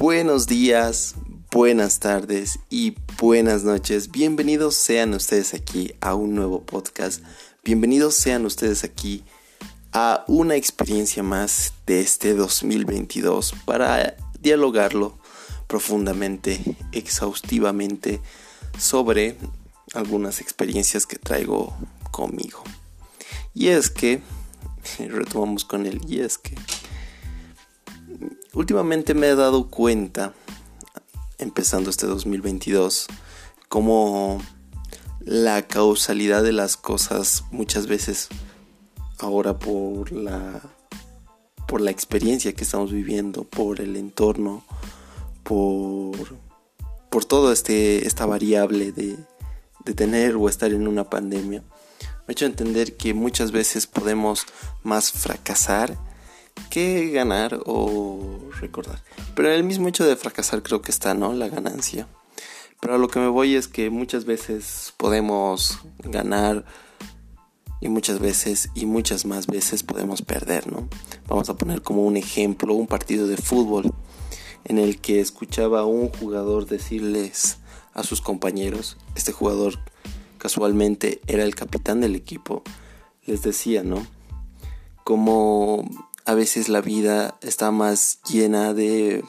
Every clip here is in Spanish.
Buenos días, buenas tardes y buenas noches. Bienvenidos sean ustedes aquí a un nuevo podcast. Bienvenidos sean ustedes aquí a una experiencia más de este 2022 para dialogarlo profundamente, exhaustivamente sobre algunas experiencias que traigo conmigo. Y es que, retomamos con el y es que, últimamente me he dado cuenta, empezando este 2022, como la causalidad de las cosas muchas veces ahora por la por la experiencia que estamos viviendo, por el entorno, por por todo este esta variable de, de tener o estar en una pandemia. Me ha hecho entender que muchas veces podemos más fracasar que ganar o recordar. Pero el mismo hecho de fracasar creo que está, ¿no? La ganancia. Pero a lo que me voy es que muchas veces podemos ganar y muchas veces y muchas más veces podemos perder, ¿no? Vamos a poner como un ejemplo un partido de fútbol en el que escuchaba a un jugador decirles a sus compañeros, este jugador casualmente era el capitán del equipo, les decía, ¿no? Como a veces la vida está más llena de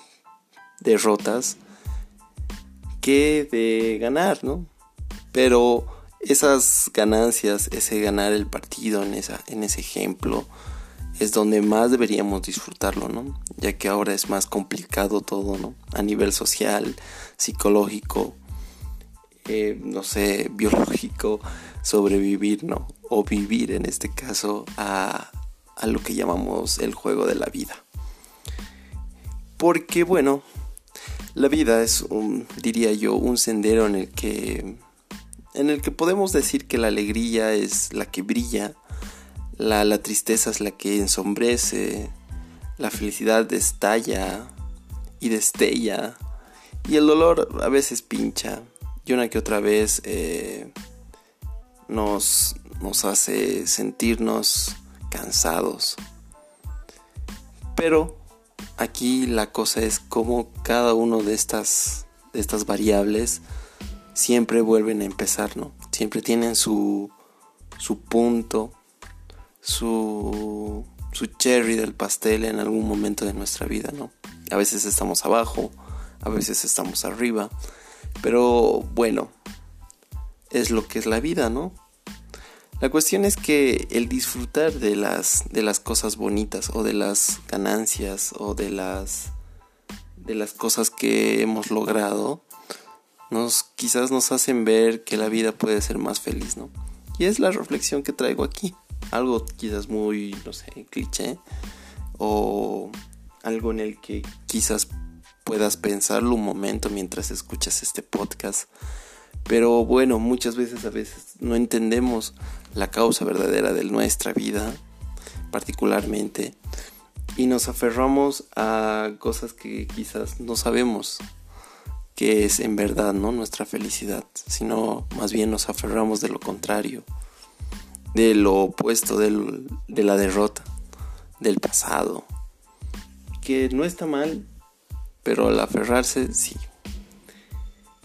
derrotas que de ganar, ¿no? Pero esas ganancias, ese ganar el partido en, esa, en ese ejemplo, es donde más deberíamos disfrutarlo, ¿no? Ya que ahora es más complicado todo, ¿no? A nivel social, psicológico, eh, no sé, biológico, sobrevivir, ¿no? O vivir en este caso a, a lo que llamamos el juego de la vida. Porque bueno, la vida es un, diría yo, un sendero en el que en el que podemos decir que la alegría es la que brilla, la, la tristeza es la que ensombrece, la felicidad destalla y destella, y el dolor a veces pincha, y una que otra vez eh, nos, nos hace sentirnos cansados. Pero aquí la cosa es como cada uno de estas, de estas variables siempre vuelven a empezar, ¿no? Siempre tienen su, su punto, su, su cherry del pastel en algún momento de nuestra vida, ¿no? A veces estamos abajo, a veces estamos arriba, pero bueno, es lo que es la vida, ¿no? La cuestión es que el disfrutar de las, de las cosas bonitas o de las ganancias o de las, de las cosas que hemos logrado, nos, quizás nos hacen ver que la vida puede ser más feliz, ¿no? Y es la reflexión que traigo aquí. Algo quizás muy, no sé, cliché. O algo en el que quizás puedas pensarlo un momento mientras escuchas este podcast. Pero bueno, muchas veces a veces no entendemos la causa verdadera de nuestra vida, particularmente, y nos aferramos a cosas que quizás no sabemos que es en verdad, ¿no? Nuestra felicidad, sino más bien nos aferramos de lo contrario, de lo opuesto, de la derrota, del pasado, que no está mal, pero al aferrarse sí,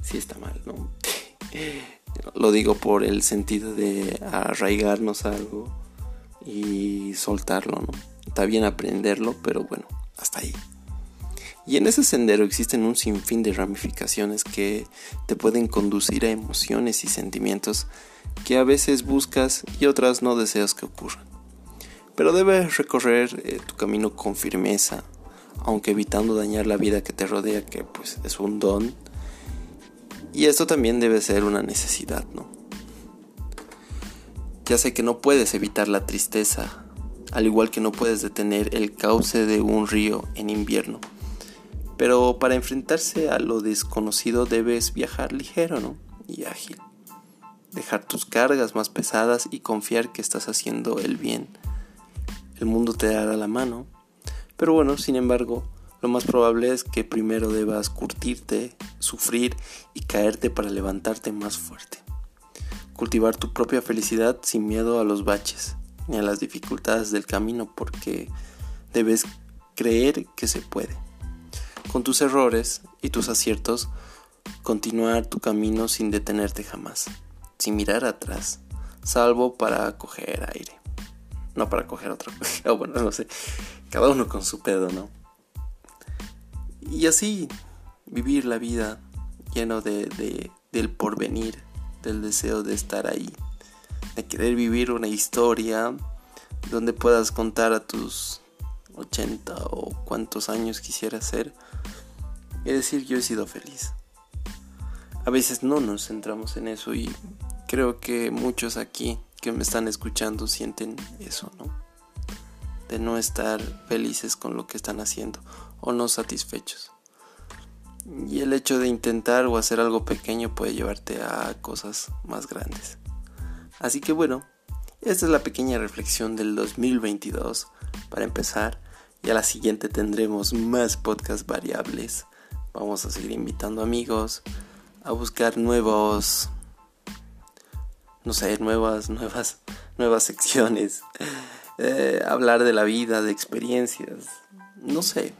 sí está mal, ¿no? Lo digo por el sentido de arraigarnos algo y soltarlo, ¿no? Está bien aprenderlo, pero bueno, hasta ahí. Y en ese sendero existen un sinfín de ramificaciones que te pueden conducir a emociones y sentimientos que a veces buscas y otras no deseas que ocurran. Pero debes recorrer eh, tu camino con firmeza, aunque evitando dañar la vida que te rodea, que pues es un don y esto también debe ser una necesidad, ¿no? Ya sé que no puedes evitar la tristeza, al igual que no puedes detener el cauce de un río en invierno. Pero para enfrentarse a lo desconocido debes viajar ligero, ¿no? Y ágil. Dejar tus cargas más pesadas y confiar que estás haciendo el bien. El mundo te dará la mano. Pero bueno, sin embargo, lo más probable es que primero debas curtirte, sufrir y caerte para levantarte más fuerte. Cultivar tu propia felicidad sin miedo a los baches ni a las dificultades del camino porque debes creer que se puede. con tus errores y tus aciertos, continuar tu camino sin detenerte jamás, sin mirar atrás, salvo para coger aire. No para coger otro. o bueno, no sé. Cada uno con su pedo, ¿no? Y así vivir la vida lleno de, de, del porvenir, del deseo de estar ahí, de querer vivir una historia donde puedas contar a tus 80 o cuántos años quisieras ser y decir yo he sido feliz. A veces no nos centramos en eso y creo que muchos aquí que me están escuchando sienten eso, ¿no? De no estar felices con lo que están haciendo o no satisfechos. Y el hecho de intentar o hacer algo pequeño puede llevarte a cosas más grandes. Así que bueno, esta es la pequeña reflexión del 2022 para empezar. Y a la siguiente tendremos más podcasts variables. Vamos a seguir invitando amigos a buscar nuevos no sé, nuevas, nuevas, nuevas secciones, eh, hablar de la vida, de experiencias, no sé.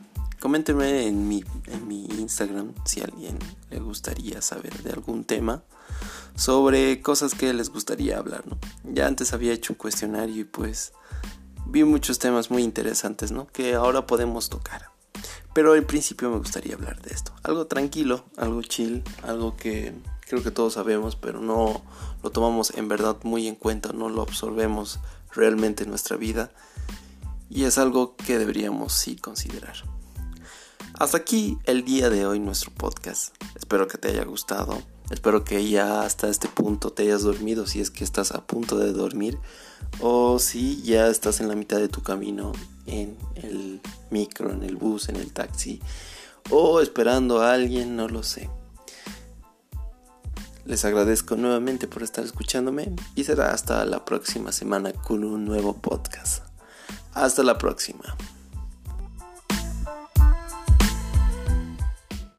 Coméntenme en mi, en mi Instagram si a alguien le gustaría saber de algún tema sobre cosas que les gustaría hablar, ¿no? Ya antes había hecho un cuestionario y pues vi muchos temas muy interesantes, ¿no? Que ahora podemos tocar. Pero al principio me gustaría hablar de esto. Algo tranquilo, algo chill, algo que creo que todos sabemos, pero no lo tomamos en verdad muy en cuenta, no lo absorbemos realmente en nuestra vida. Y es algo que deberíamos sí considerar. Hasta aquí el día de hoy nuestro podcast. Espero que te haya gustado. Espero que ya hasta este punto te hayas dormido si es que estás a punto de dormir o si ya estás en la mitad de tu camino en el micro, en el bus, en el taxi o esperando a alguien, no lo sé. Les agradezco nuevamente por estar escuchándome y será hasta la próxima semana con un nuevo podcast. Hasta la próxima.